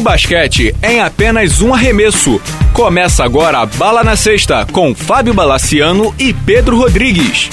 Basquete em apenas um arremesso. Começa agora a Bala na Sexta com Fábio Balaciano e Pedro Rodrigues.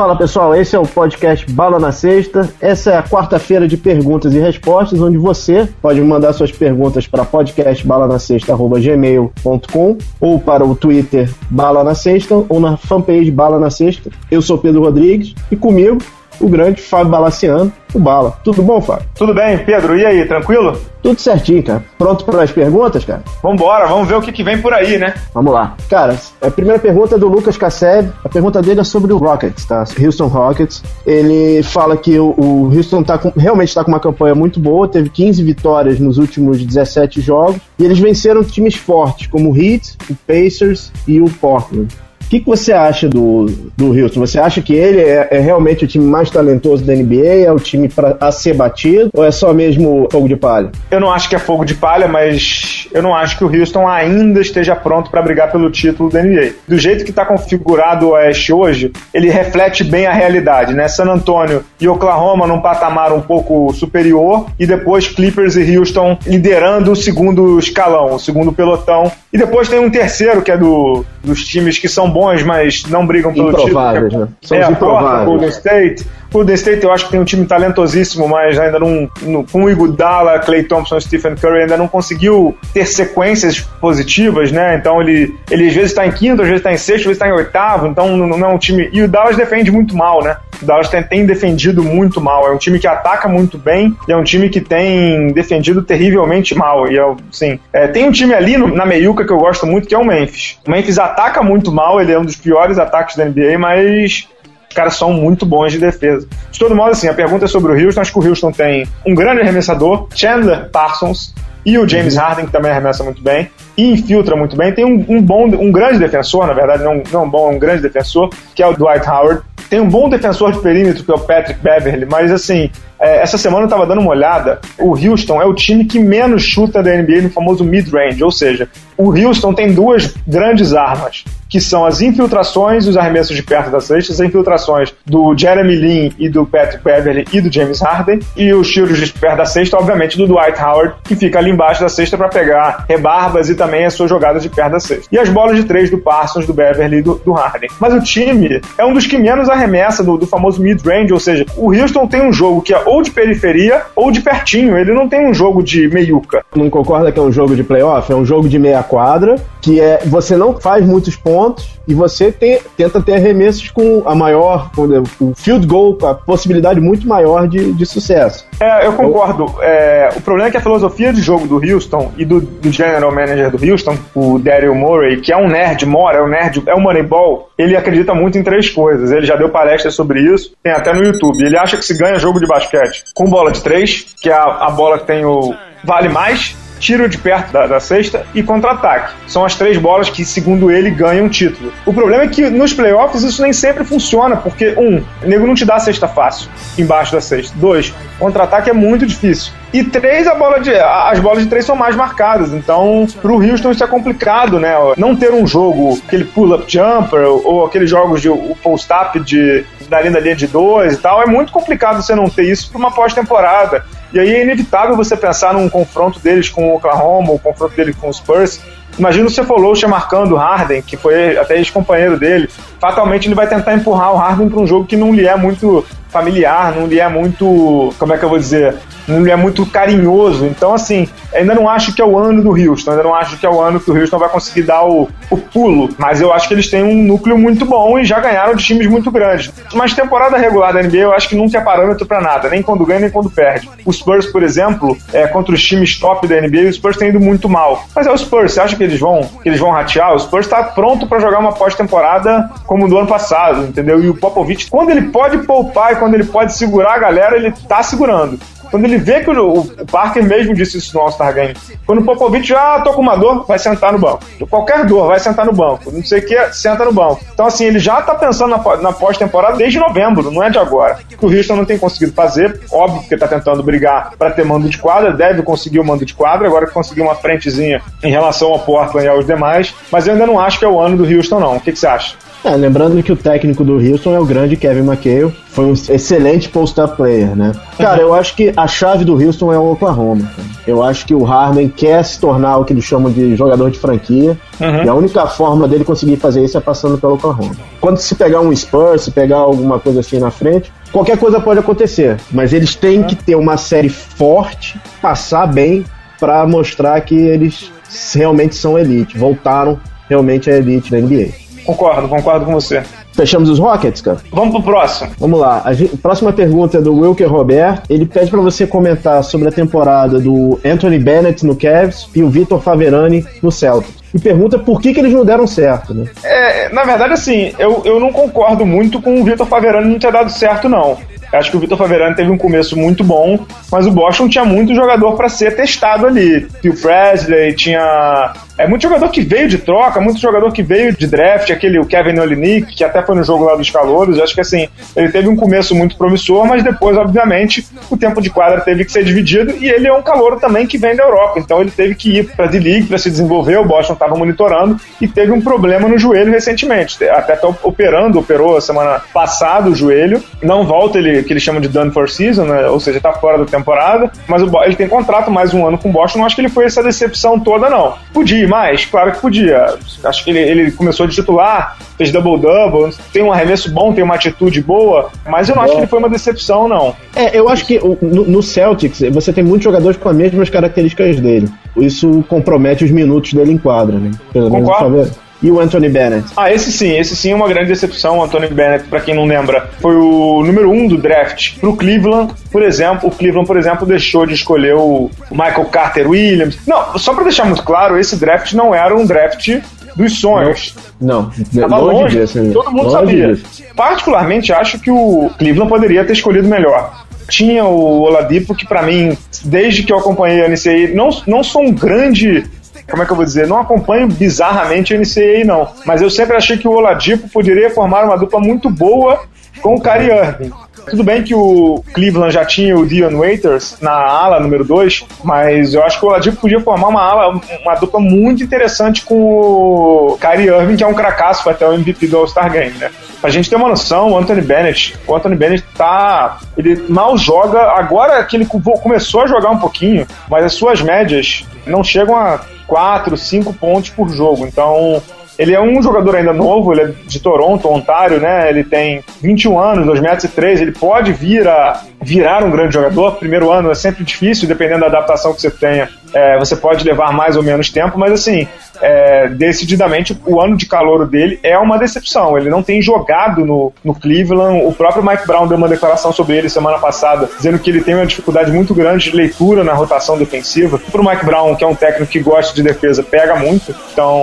Fala pessoal, esse é o podcast Bala na Sexta. Essa é a quarta-feira de perguntas e respostas, onde você pode mandar suas perguntas para podcastbalanasexta.gmail.com ou para o Twitter Bala na Sexta ou na fanpage Bala na Sexta. Eu sou Pedro Rodrigues e comigo o grande Fábio Balaciano, o Bala. Tudo bom, Fábio? Tudo bem, Pedro. E aí, tranquilo? Tudo certinho, cara. Pronto para as perguntas, cara? Vambora, vamos ver o que, que vem por aí, né? Vamos lá. Cara, a primeira pergunta é do Lucas Casseb. A pergunta dele é sobre o Rockets, tá? Houston Rockets. Ele fala que o, o Houston tá com, realmente está com uma campanha muito boa, teve 15 vitórias nos últimos 17 jogos, e eles venceram times fortes, como o Heat, o Pacers e o Portland que, que você acha do, do Houston? Você acha que ele é, é realmente o time mais talentoso da NBA? É o time para ser batido? Ou é só mesmo fogo de palha? Eu não acho que é fogo de palha, mas eu não acho que o Houston ainda esteja pronto para brigar pelo título da NBA. Do jeito que está configurado o Oeste hoje, ele reflete bem a realidade, né? San Antonio e Oklahoma num patamar um pouco superior e depois Clippers e Houston liderando o segundo escalão, o segundo pelotão. E depois tem um terceiro que é do, dos times que são bons bons, mas não brigam pelo improváveis, título. Né? São é, a própria Golden State. Golden State eu acho que tem um time talentosíssimo, mas ainda não, não com o Iguodala, Clay Thompson, Stephen Curry ainda não conseguiu ter sequências positivas, né? Então ele, ele às vezes está em quinto, às vezes está em sexto, às vezes está em oitavo, então não, não, é um time... E o Dallas defende muito mal, né? O Dallas tem, tem defendido muito mal, é um time que ataca muito bem e é um time que tem defendido terrivelmente mal, e é, assim, é, tem um time ali no, na meiuca que eu gosto muito, que é o Memphis. O Memphis ataca muito mal, ele é um dos piores ataques da NBA, mas os caras são muito bons de defesa. De todo modo, assim, a pergunta é sobre o Houston. Acho que o Houston tem um grande arremessador, Chandler Parsons, e o James Harden, que também arremessa muito bem, e infiltra muito bem. Tem um, um bom, um grande defensor, na verdade, não, não um bom, um grande defensor, que é o Dwight Howard. Tem um bom defensor de perímetro, que é o Patrick Beverly, mas assim, é, essa semana eu estava dando uma olhada. O Houston é o time que menos chuta da NBA no famoso mid-range, ou seja, o Houston tem duas grandes armas, que são as infiltrações e os arremessos de perto das cestas, as infiltrações do Jeremy Lin e do Patrick Beverly e do James Harden, e os tiros de perto da cesta, obviamente, do Dwight Howard, que fica ali embaixo da cesta para pegar rebarbas e também as suas jogadas de perto da cesta. E as bolas de três do Parsons, do Beverly e do, do Harden. Mas o time é um dos que menos arremessa do, do famoso mid-range, ou seja, o Houston tem um jogo que é ou de periferia ou de pertinho. Ele não tem um jogo de meiuca. Não concorda que é um jogo de playoff? É um jogo de meia quadra, que é você não faz muitos pontos e você tem, tenta ter arremessos com a maior, com o field goal, com a possibilidade muito maior de, de sucesso. É, eu concordo. É, o problema é que a filosofia de jogo do Houston e do, do general manager do Houston, o Daryl Murray, que é um nerd, mora, é um nerd, é um moneyball, ele acredita muito em três coisas. Ele já deu palestra sobre isso, tem até no YouTube. Ele acha que se ganha jogo de basquete com bola de três, que é a, a bola que tem o vale mais, tiro de perto da, da cesta e contra-ataque. São as três bolas que, segundo ele, ganham o título. O problema é que nos playoffs isso nem sempre funciona, porque, um, o nego não te dá a cesta fácil embaixo da cesta. Dois, contra-ataque é muito difícil. E três, a bola de, as bolas de três são mais marcadas. Então, pro Houston isso é complicado, né? Não ter um jogo, aquele pull-up jumper, ou aqueles jogos de o post-up de, da linha da linha de dois e tal, é muito complicado você não ter isso para uma pós-temporada. E aí é inevitável você pensar num confronto deles com o Oklahoma, o confronto dele com os Spurs. Imagina o Cefolosha marcando o Harden, que foi até ex-companheiro dele. Fatalmente ele vai tentar empurrar o Harden para um jogo que não lhe é muito familiar, não lhe é muito, como é que eu vou dizer, lhe é muito carinhoso. Então, assim, ainda não acho que é o ano do Houston, ainda não acho que é o ano que o Houston vai conseguir dar o, o pulo, mas eu acho que eles têm um núcleo muito bom e já ganharam de times muito grandes. Mas temporada regular da NBA eu acho que nunca é parâmetro para nada, nem quando ganha nem quando perde. O Spurs, por exemplo, é, contra os times top da NBA, o Spurs tem ido muito mal. Mas é o Spurs, você acha que eles vão, que eles vão ratear? O Spurs está pronto para jogar uma pós-temporada como do ano passado, entendeu? E o Popovich, quando ele pode poupar e quando ele pode segurar a galera, ele tá segurando. Quando ele vê que o, o Parker mesmo disse isso no All-Star Game. Quando o Popovich já ah, tô com uma dor, vai sentar no banco. Qualquer dor, vai sentar no banco. Não sei o que, senta no banco. Então, assim, ele já tá pensando na, na pós-temporada desde novembro, não é de agora. O Houston não tem conseguido fazer, óbvio que tá tentando brigar para ter mando de quadra, deve conseguir o mando de quadra, agora que conseguiu uma frentezinha em relação ao Portland e aos demais, mas eu ainda não acho que é o ano do Houston, não. O que, que você acha? É, lembrando que o técnico do Houston é o grande Kevin McHale, foi um excelente post-up player, né? Cara, eu acho que a chave do Houston é o Oklahoma. Cara. Eu acho que o Harden quer se tornar o que eles chamam de jogador de franquia, uhum. e a única forma dele conseguir fazer isso é passando pelo Oklahoma. Quando se pegar um Spurs, se pegar alguma coisa assim na frente, qualquer coisa pode acontecer, mas eles têm que ter uma série forte, passar bem, para mostrar que eles realmente são elite, voltaram realmente à elite da NBA. Concordo, concordo com você. Fechamos os Rockets, cara? Vamos pro próximo. Vamos lá. A gente, próxima pergunta é do Wilker Robert. Ele pede para você comentar sobre a temporada do Anthony Bennett no Cavs e o Vitor Faverani no Celtics. E pergunta por que, que eles não deram certo, né? É, na verdade, assim, eu, eu não concordo muito com o Vitor Faverani não ter dado certo, não. Acho que o Vitor Faverani teve um começo muito bom, mas o Boston tinha muito jogador para ser testado ali. Phil Presley, tinha é muito jogador que veio de troca, muito jogador que veio de draft, aquele o Kevin Olinick, que até foi no jogo lá dos calouros. Acho que assim, ele teve um começo muito promissor, mas depois, obviamente, o tempo de quadra teve que ser dividido e ele é um calouro também que vem da Europa. Então ele teve que ir para a D-League para se desenvolver. O Boston estava monitorando e teve um problema no joelho recentemente. Até tá operando, operou semana passada o joelho. Não volta, ele que eles chamam de done for season, né? ou seja, está fora da temporada. Mas o, ele tem contrato mais um ano com o Boston. Não acho que ele foi essa decepção toda, não. Podia mais? Claro que podia. Acho que ele, ele começou de titular, fez double-double, tem um arremesso bom, tem uma atitude boa, mas eu não acho que ele foi uma decepção, não. É, eu acho que no, no Celtics você tem muitos jogadores com as mesmas características dele. Isso compromete os minutos dele em quadra, né? Pelo Concordo e o Anthony Bennett? Ah, esse sim, esse sim é uma grande decepção. O Anthony Bennett, para quem não lembra, foi o número um do draft pro Cleveland. Por exemplo, o Cleveland, por exemplo, deixou de escolher o Michael Carter Williams. Não, só para deixar muito claro, esse draft não era um draft dos sonhos. Não, não longe, longe disso, todo mundo sabia. Disso. Particularmente acho que o Cleveland poderia ter escolhido melhor tinha o Oladipo, que para mim, desde que eu acompanhei a NCAA, não, não sou um grande como é que eu vou dizer? Não acompanho bizarramente a NCAA, não. Mas eu sempre achei que o Oladipo poderia formar uma dupla muito boa com o Kyrie Irving. Tudo bem que o Cleveland já tinha o Dion Waiters na ala número 2, mas eu acho que o Oladipo podia formar uma ala, uma dupla muito interessante com o Kyrie Irving, que é um cracaço, foi até o MVP do All-Star Game, né? Pra gente ter uma noção, o Anthony Bennett, o Anthony Bennett tá. Ele mal joga, agora que ele começou a jogar um pouquinho, mas as suas médias não chegam a 4, 5 pontos por jogo. Então, ele é um jogador ainda novo, ele é de Toronto, Ontário, né? Ele tem 21 anos, 2 metros e 3, ele pode vir a virar um grande jogador. Primeiro ano é sempre difícil, dependendo da adaptação que você tenha. É, você pode levar mais ou menos tempo, mas assim, é, decididamente o ano de calor dele é uma decepção. Ele não tem jogado no, no Cleveland. O próprio Mike Brown deu uma declaração sobre ele semana passada, dizendo que ele tem uma dificuldade muito grande de leitura na rotação defensiva. Para o Mike Brown, que é um técnico que gosta de defesa, pega muito. Então,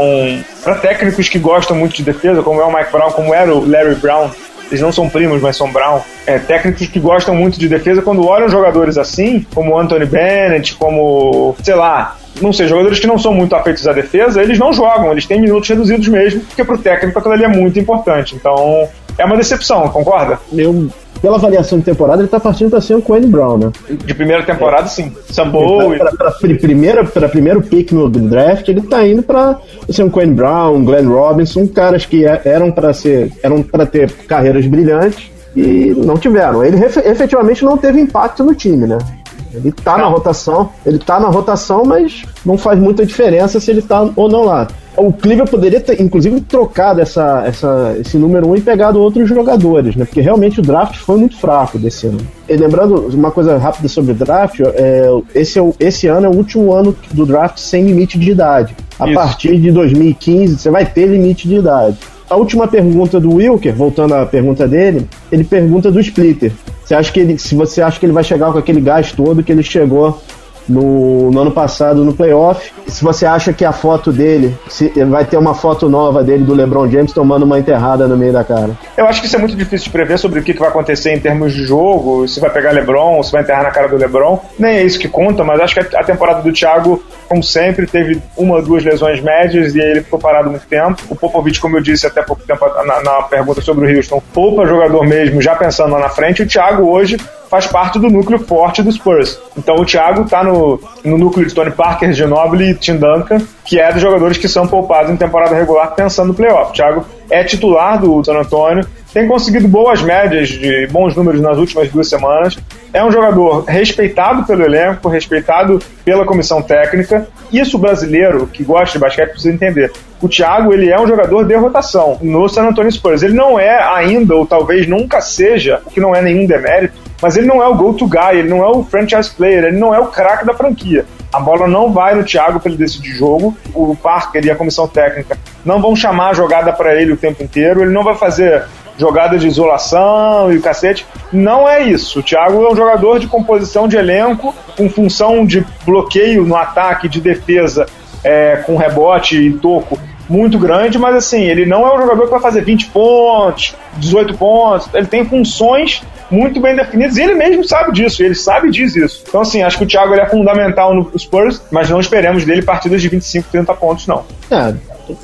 para técnicos que gostam muito de defesa, como é o Mike Brown, como era o Larry Brown, eles não são primos, mas são Brown. É, técnicos que gostam muito de defesa, quando olham jogadores assim, como Anthony Bennett, como, sei lá, não sei, jogadores que não são muito afeitos à defesa, eles não jogam, eles têm minutos reduzidos mesmo, porque pro técnico aquilo ali é muito importante. Então, é uma decepção, concorda? Eu, pela avaliação de temporada, ele tá partindo pra ser o Quinn Brown, né? De primeira temporada, é. sim. Sambo pra, pra, pra, primeira, pra primeiro pick no draft, ele tá indo pra ser um Quinn Brown, um Glenn Robinson, caras que é, eram para ser, eram para ter carreiras brilhantes e não tiveram. Ele efetivamente não teve impacto no time, né? Ele tá na rotação, ele tá na rotação, mas não faz muita diferença se ele tá ou não lá. O Cleveland poderia ter, inclusive, trocado essa, essa, esse número 1 um e pegado outros jogadores, né? Porque realmente o draft foi muito fraco desse ano. E lembrando uma coisa rápida sobre o draft, é, esse, é esse ano é o último ano do draft sem limite de idade. A Isso. partir de 2015 você vai ter limite de idade. A última pergunta do Wilker, voltando à pergunta dele, ele pergunta do Splitter. Você acha que ele, se você acha que ele vai chegar com aquele gás todo que ele chegou no, no, ano passado no playoff. Se você acha que a foto dele, se, vai ter uma foto nova dele do LeBron James tomando uma enterrada no meio da cara. Eu acho que isso é muito difícil de prever sobre o que, que vai acontecer em termos de jogo, se vai pegar LeBron, se vai enterrar na cara do LeBron. Nem é isso que conta, mas acho que a temporada do Thiago, como sempre, teve uma ou duas lesões médias e ele ficou parado muito tempo. O Popovich, como eu disse até pouco tempo na, na pergunta sobre o Houston, poupa jogador mesmo, já pensando lá na frente. O Thiago hoje faz parte do núcleo forte dos Spurs. Então o Thiago está no, no núcleo de Tony Parker, Ginobili e Tim Duncan, que é dos jogadores que são poupados em temporada regular pensando no playoff. O Thiago é titular do San Antonio, tem conseguido boas médias de bons números nas últimas duas semanas. É um jogador respeitado pelo elenco, respeitado pela comissão técnica. Isso o brasileiro que gosta de basquete precisa entender. O Thiago ele é um jogador de rotação no San Antonio Spurs. Ele não é ainda, ou talvez nunca seja, o que não é nenhum demérito, mas ele não é o go-to guy, ele não é o franchise player, ele não é o craque da franquia. A bola não vai no Thiago para ele decidir jogo. O Parker e a comissão técnica não vão chamar a jogada para ele o tempo inteiro. Ele não vai fazer jogada de isolação e o cacete. Não é isso. O Thiago é um jogador de composição de elenco, com função de bloqueio no ataque, de defesa, é, com rebote e toco muito grande, mas assim, ele não é um jogador que vai fazer 20 pontos, 18 pontos. Ele tem funções muito bem definidas e ele mesmo sabe disso, ele sabe diz isso. Então, assim, acho que o Thiago é fundamental no Spurs, mas não esperemos dele partidas de 25, 30 pontos, não. É,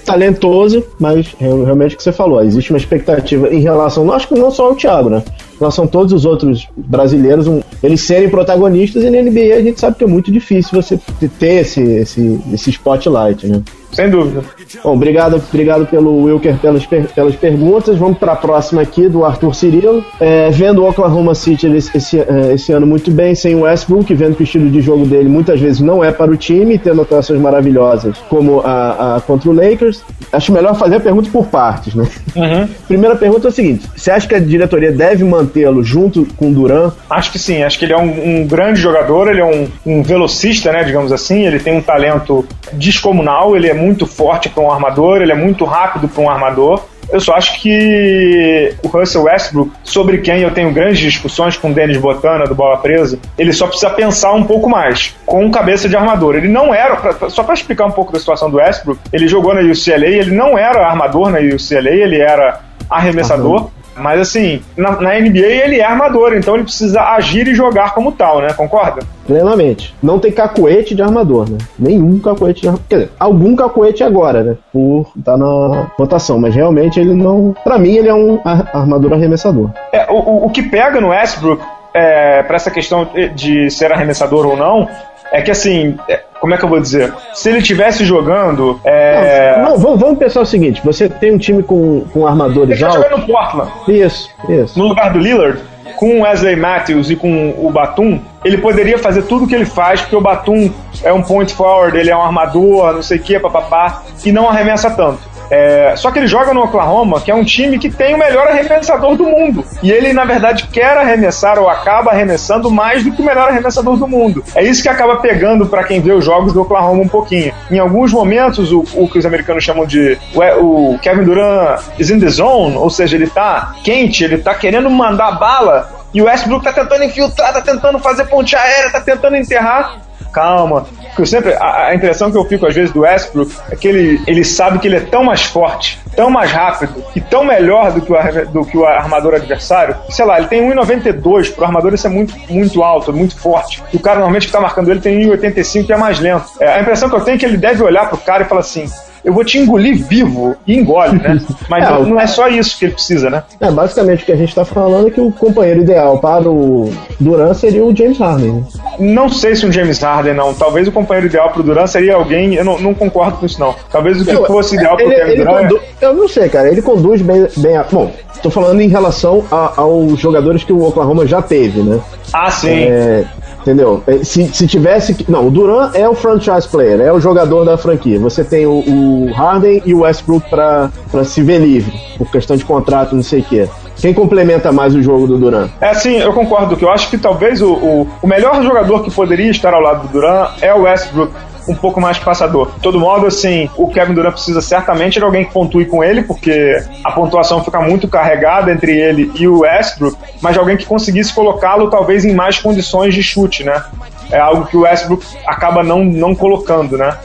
talentoso, mas realmente o que você falou, existe uma expectativa em relação, acho que não só ao Thiago, né? Relação a todos os outros brasileiros, um, eles serem protagonistas e na NBA a gente sabe que é muito difícil você ter esse, esse, esse spotlight, né? Sem dúvida. Bom, obrigado, obrigado pelo Wilker pelas, pelas perguntas. Vamos para a próxima aqui do Arthur Cirilo. É, vendo o Oklahoma City esse, esse, é, esse, ano muito bem, sem o Westbrook, vendo que o estilo de jogo dele muitas vezes não é para o time, tendo atuações maravilhosas como a, a contra o Lakers. Acho melhor fazer a pergunta por partes, né? Uhum. Primeira pergunta é o seguinte: você acha que a diretoria deve mantê-lo junto com o Duran? Acho que sim, acho que ele é um, um grande jogador, ele é um, um velocista, né, digamos assim, ele tem um talento descomunal, ele é muito forte para um armador, ele é muito rápido para um armador. Eu só acho que o Russell Westbrook, sobre quem eu tenho grandes discussões com o Dennis Botana, do Bola Presa, ele só precisa pensar um pouco mais, com cabeça de armador. Ele não era, pra, só para explicar um pouco da situação do Westbrook, ele jogou na UCLA, ele não era armador na UCLA, ele era arremessador. Uhum. Mas assim, na, na, NBA ele é armador, então ele precisa agir e jogar como tal, né? Concorda? Plenamente. Não tem cacoete de armador, né? Nenhum cacoete de armador. Quer dizer, algum cacoete agora, né? Por estar tá na rotação, mas realmente ele não. Para mim, ele é um armador arremessador. É, o, o que pega no Westbrook é, para essa questão de ser arremessador ou não é que assim, é, como é que eu vou dizer? Se ele tivesse jogando. É... Não, não, vamos, pensar o seguinte: você tem um time com, com armadores ele tá altos. Ele no Portland. Isso, isso. No lugar do Lillard, com o Wesley Matthews e com o Batum, ele poderia fazer tudo o que ele faz, porque o Batum é um point forward, ele é um armador, não sei o que, papapá, e não arremessa tanto. É, só que ele joga no Oklahoma, que é um time que tem o melhor arremessador do mundo. E ele, na verdade, quer arremessar ou acaba arremessando mais do que o melhor arremessador do mundo. É isso que acaba pegando para quem vê os jogos do Oklahoma um pouquinho. Em alguns momentos, o, o que os americanos chamam de o, o Kevin Durant is in the zone, ou seja, ele tá quente, ele tá querendo mandar bala e o Westbrook tá tentando infiltrar, tá tentando fazer ponte aérea, tá tentando enterrar calma. Porque sempre, a, a, impressão que eu fico às vezes do Westbrook é que ele, ele sabe que ele é tão mais forte, tão mais rápido e tão melhor do que o, do que o armador adversário. Sei lá, ele tem 1,92, pro armador isso é muito, muito alto, muito forte. E o cara normalmente que tá marcando ele tem 1,85 e é mais lento. É, a impressão que eu tenho é que ele deve olhar pro cara e falar assim: eu vou te engolir vivo e engole, né? Mas é, não é só isso que ele precisa, né? É, basicamente o que a gente está falando é que o companheiro ideal para o Duran seria o James Harden. Né? Não sei se um James Harden, não. Talvez o companheiro ideal para o Duran seria alguém. Eu não, não, concordo com isso, não. Talvez o que eu, fosse ideal para o Kevin Durant. Condu... Eu não sei, cara. Ele conduz bem. bem a... Bom, estou falando em relação a, aos jogadores que o Oklahoma já teve, né? Ah, sim. É, Entendeu? É, se, se tivesse. Não, o Duran é o franchise player, é o jogador da franquia. Você tem o, o Harden e o Westbrook para se ver livre, por questão de contrato, não sei o quê. Quem complementa mais o jogo do Duran? É sim, eu concordo que eu acho que talvez o, o, o melhor jogador que poderia estar ao lado do Duran é o Westbrook um pouco mais passador. De todo modo, assim, o Kevin Durant precisa certamente de alguém que pontue com ele, porque a pontuação fica muito carregada entre ele e o Westbrook, mas de alguém que conseguisse colocá-lo talvez em mais condições de chute, né? É algo que o Westbrook acaba não, não colocando, né?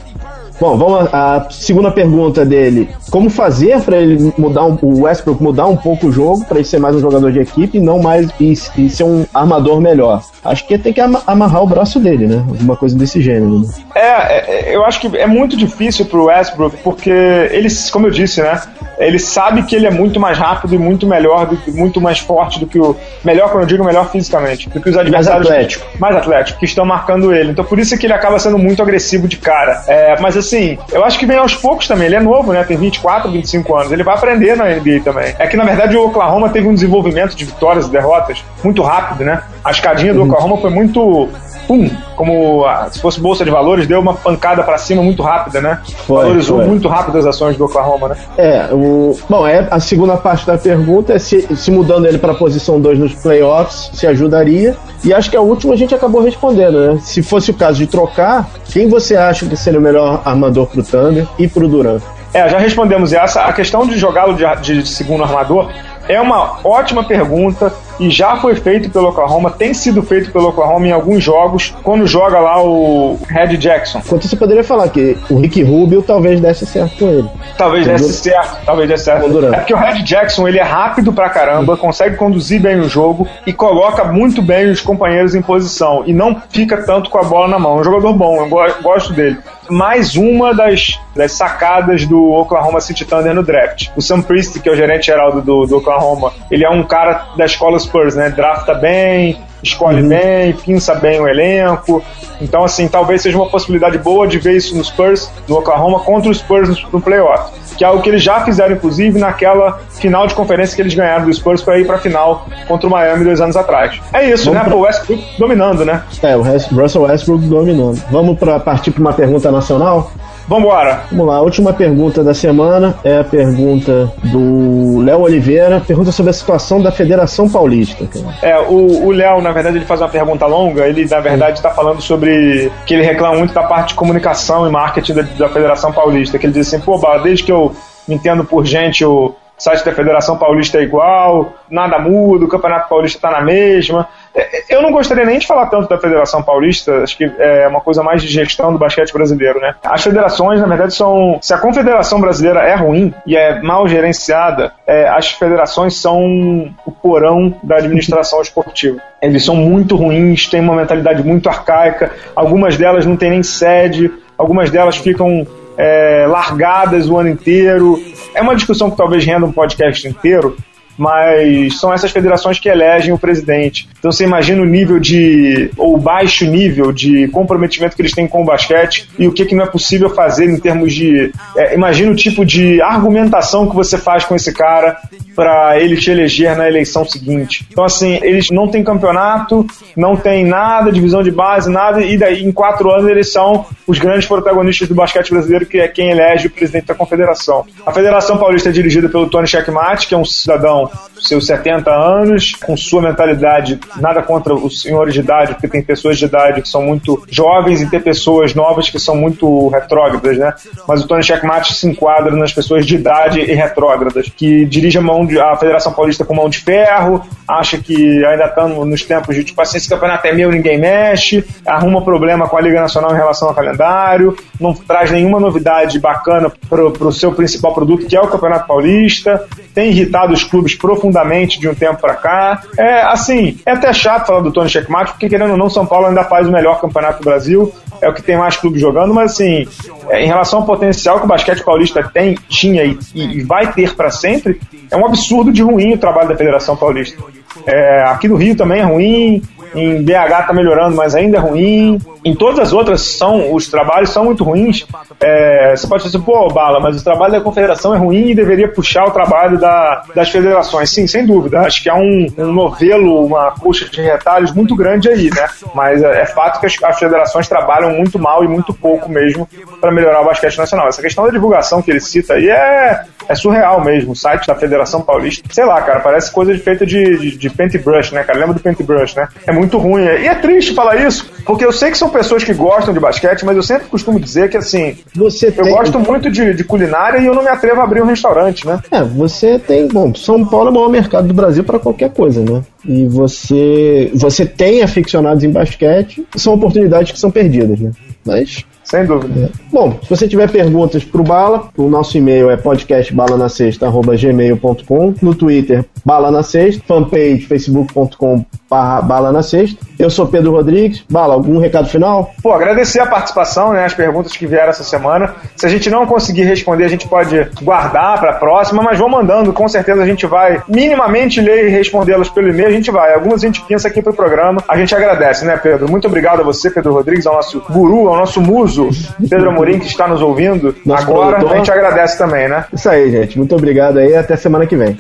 Bom, vamos à segunda pergunta dele. Como fazer para ele mudar um, o Westbrook mudar um pouco o jogo, para ele ser mais um jogador de equipe e não mais e, e ser um armador melhor? Acho que tem que amarrar o braço dele, né? Alguma coisa desse gênero. Né? É, é, eu acho que é muito difícil pro Westbrook, porque ele, como eu disse, né? Ele sabe que ele é muito mais rápido e muito melhor, do que, muito mais forte do que o. Melhor, quando eu digo melhor fisicamente, do que os adversários. Mais atlético. Mais atlético, que estão marcando ele. Então por isso é que ele acaba sendo muito agressivo de cara. É, mas assim, eu acho que vem aos poucos também. Ele é novo, né? Tem 24, 25 anos. Ele vai aprender na NBA também. É que na verdade o Oklahoma teve um desenvolvimento de vitórias e derrotas muito rápido, né? A escadinha do uhum. Oklahoma foi muito pum, como ah, se fosse bolsa de valores, deu uma pancada para cima muito rápida, né? Foi, Valorizou foi. muito rápido as ações do Oklahoma, né? É, o, bom, é, a segunda parte da pergunta é se, se mudando ele para a posição 2 nos playoffs, se ajudaria. E acho que a última a gente acabou respondendo, né? Se fosse o caso de trocar, quem você acha que seria o melhor armador pro Thunder e pro Durant? É, já respondemos essa. A questão de jogá-lo de, de segundo armador é uma ótima pergunta e já foi feito pelo Oklahoma, tem sido feito pelo Oklahoma em alguns jogos, quando joga lá o Red Jackson. Quanto você poderia falar que o Rick Rubio talvez desse certo com ele. Talvez desse certo, talvez desse certo. É porque o Red Jackson ele é rápido pra caramba, consegue conduzir bem o jogo e coloca muito bem os companheiros em posição e não fica tanto com a bola na mão. É um jogador bom, eu gosto dele mais uma das, das sacadas do Oklahoma City Thunder no draft. O Sam Priest, que é o gerente geral do, do Oklahoma, ele é um cara da escola Spurs, né? Drafta bem, escolhe uhum. bem, pinça bem o elenco. Então, assim, talvez seja uma possibilidade boa de ver isso no Spurs, no Oklahoma, contra os Spurs no, no playoff. Que é algo que eles já fizeram, inclusive, naquela final de conferência que eles ganharam do Spurs para ir para a final contra o Miami dois anos atrás. É isso, Vamos né? Pra... O Westbrook dominando, né? É, o Russell Westbrook dominando. Vamos para partir para uma pergunta nacional? Vambora! Vamos lá, a última pergunta da semana é a pergunta do Léo Oliveira, pergunta sobre a situação da Federação Paulista. É, o Léo, na verdade, ele faz uma pergunta longa, ele, na verdade, está falando sobre que ele reclama muito da parte de comunicação e marketing da, da Federação Paulista, que ele diz assim, pô, desde que eu me entendo por gente, o site da Federação Paulista é igual, nada muda, o Campeonato Paulista está na mesma. É, eu não gostaria nem de falar tanto da Federação Paulista, acho que é uma coisa mais de gestão do basquete brasileiro, né? As federações, na verdade, são. Se a Confederação Brasileira é ruim e é mal gerenciada, é, as federações são o porão da administração esportiva. Eles são muito ruins, têm uma mentalidade muito arcaica, algumas delas não têm nem sede, algumas delas ficam é, largadas o ano inteiro. É uma discussão que talvez renda um podcast inteiro, mas são essas federações que elegem o presidente. Então você imagina o nível de, ou baixo nível de comprometimento que eles têm com o basquete e o que, que não é possível fazer em termos de. É, imagina o tipo de argumentação que você faz com esse cara para ele te eleger na eleição seguinte. Então, assim, eles não têm campeonato, não tem nada, divisão de base, nada, e daí em quatro anos eles são os grandes protagonistas do basquete brasileiro, que é quem elege o presidente da confederação. A Federação Paulista é dirigida pelo Tony Checkmate, que é um cidadão seus 70 anos, com sua mentalidade, nada contra os senhores de idade, porque tem pessoas de idade que são muito jovens e tem pessoas novas que são muito retrógradas, né? Mas o Tony Checkmate se enquadra nas pessoas de idade e retrógradas, que dirige a, mão de, a Federação Paulista com mão de ferro, acha que ainda estamos nos tempos de, tipo assim, esse campeonato é meu, ninguém mexe, arruma problema com a Liga Nacional em relação ao calendário, não traz nenhuma novidade bacana para o seu principal produto, que é o Campeonato Paulista, tem irritado os clubes profundamente de um tempo para cá. É assim, é até chato falar do Tony Checkmate, porque querendo ou não, São Paulo ainda faz o melhor campeonato do Brasil, é o que tem mais clubes jogando, mas assim, é, em relação ao potencial que o basquete paulista tem, tinha e, e vai ter para sempre, é um absurdo de ruim o trabalho da Federação Paulista. É, aqui no Rio também é ruim, em BH tá melhorando, mas ainda é ruim. Em todas as outras são os trabalhos são muito ruins. É, você pode dizer, pô, Bala, mas o trabalho da confederação é ruim e deveria puxar o trabalho da, das federações. Sim, sem dúvida. Acho que há um, um novelo, uma coxa de retalhos muito grande aí, né? Mas é, é fato que as, as, federações trabalham muito mal e muito pouco mesmo para melhorar o basquete nacional. Essa questão da divulgação que ele cita aí é, é surreal mesmo. O site da Federação Paulista, sei lá, cara, parece coisa feita de, de, de paintbrush, né, cara? Lembra do paintbrush, né? É muito ruim. E é triste falar isso, porque eu sei que são pessoas que gostam de basquete, mas eu sempre costumo dizer que, assim, você eu tem... gosto muito de, de, culinária e eu não me atrevo a abrir um restaurante, né? É, você tem. Bom, São Paulo é o maior mercado do Brasil para qualquer coisa, né? E você, você tem aficionados em basquete, são oportunidades que são perdidas, né? Mas sem dúvida. É. Bom, se você tiver perguntas pro Bala, o nosso e-mail é podcastbalanacesta.gmail.com, no Twitter, Bala na Sexta, fanpage facebook.com Bala na Sexta. Eu sou Pedro Rodrigues. Bala, algum recado final? Pô, agradecer a participação, né, as perguntas que vieram essa semana. Se a gente não conseguir responder, a gente pode guardar para a próxima, mas vão mandando, com certeza a gente vai minimamente ler e respondê-las pelo e-mail, a gente vai. Algumas a gente pensa aqui pro programa. A gente agradece, né, Pedro? Muito obrigado a você, Pedro Rodrigues, ao nosso guru, ao nosso muso, Pedro Amorim, que está nos ouvindo Nosso agora. Produtor. A gente agradece também, né? Isso aí, gente. Muito obrigado aí. Até semana que vem.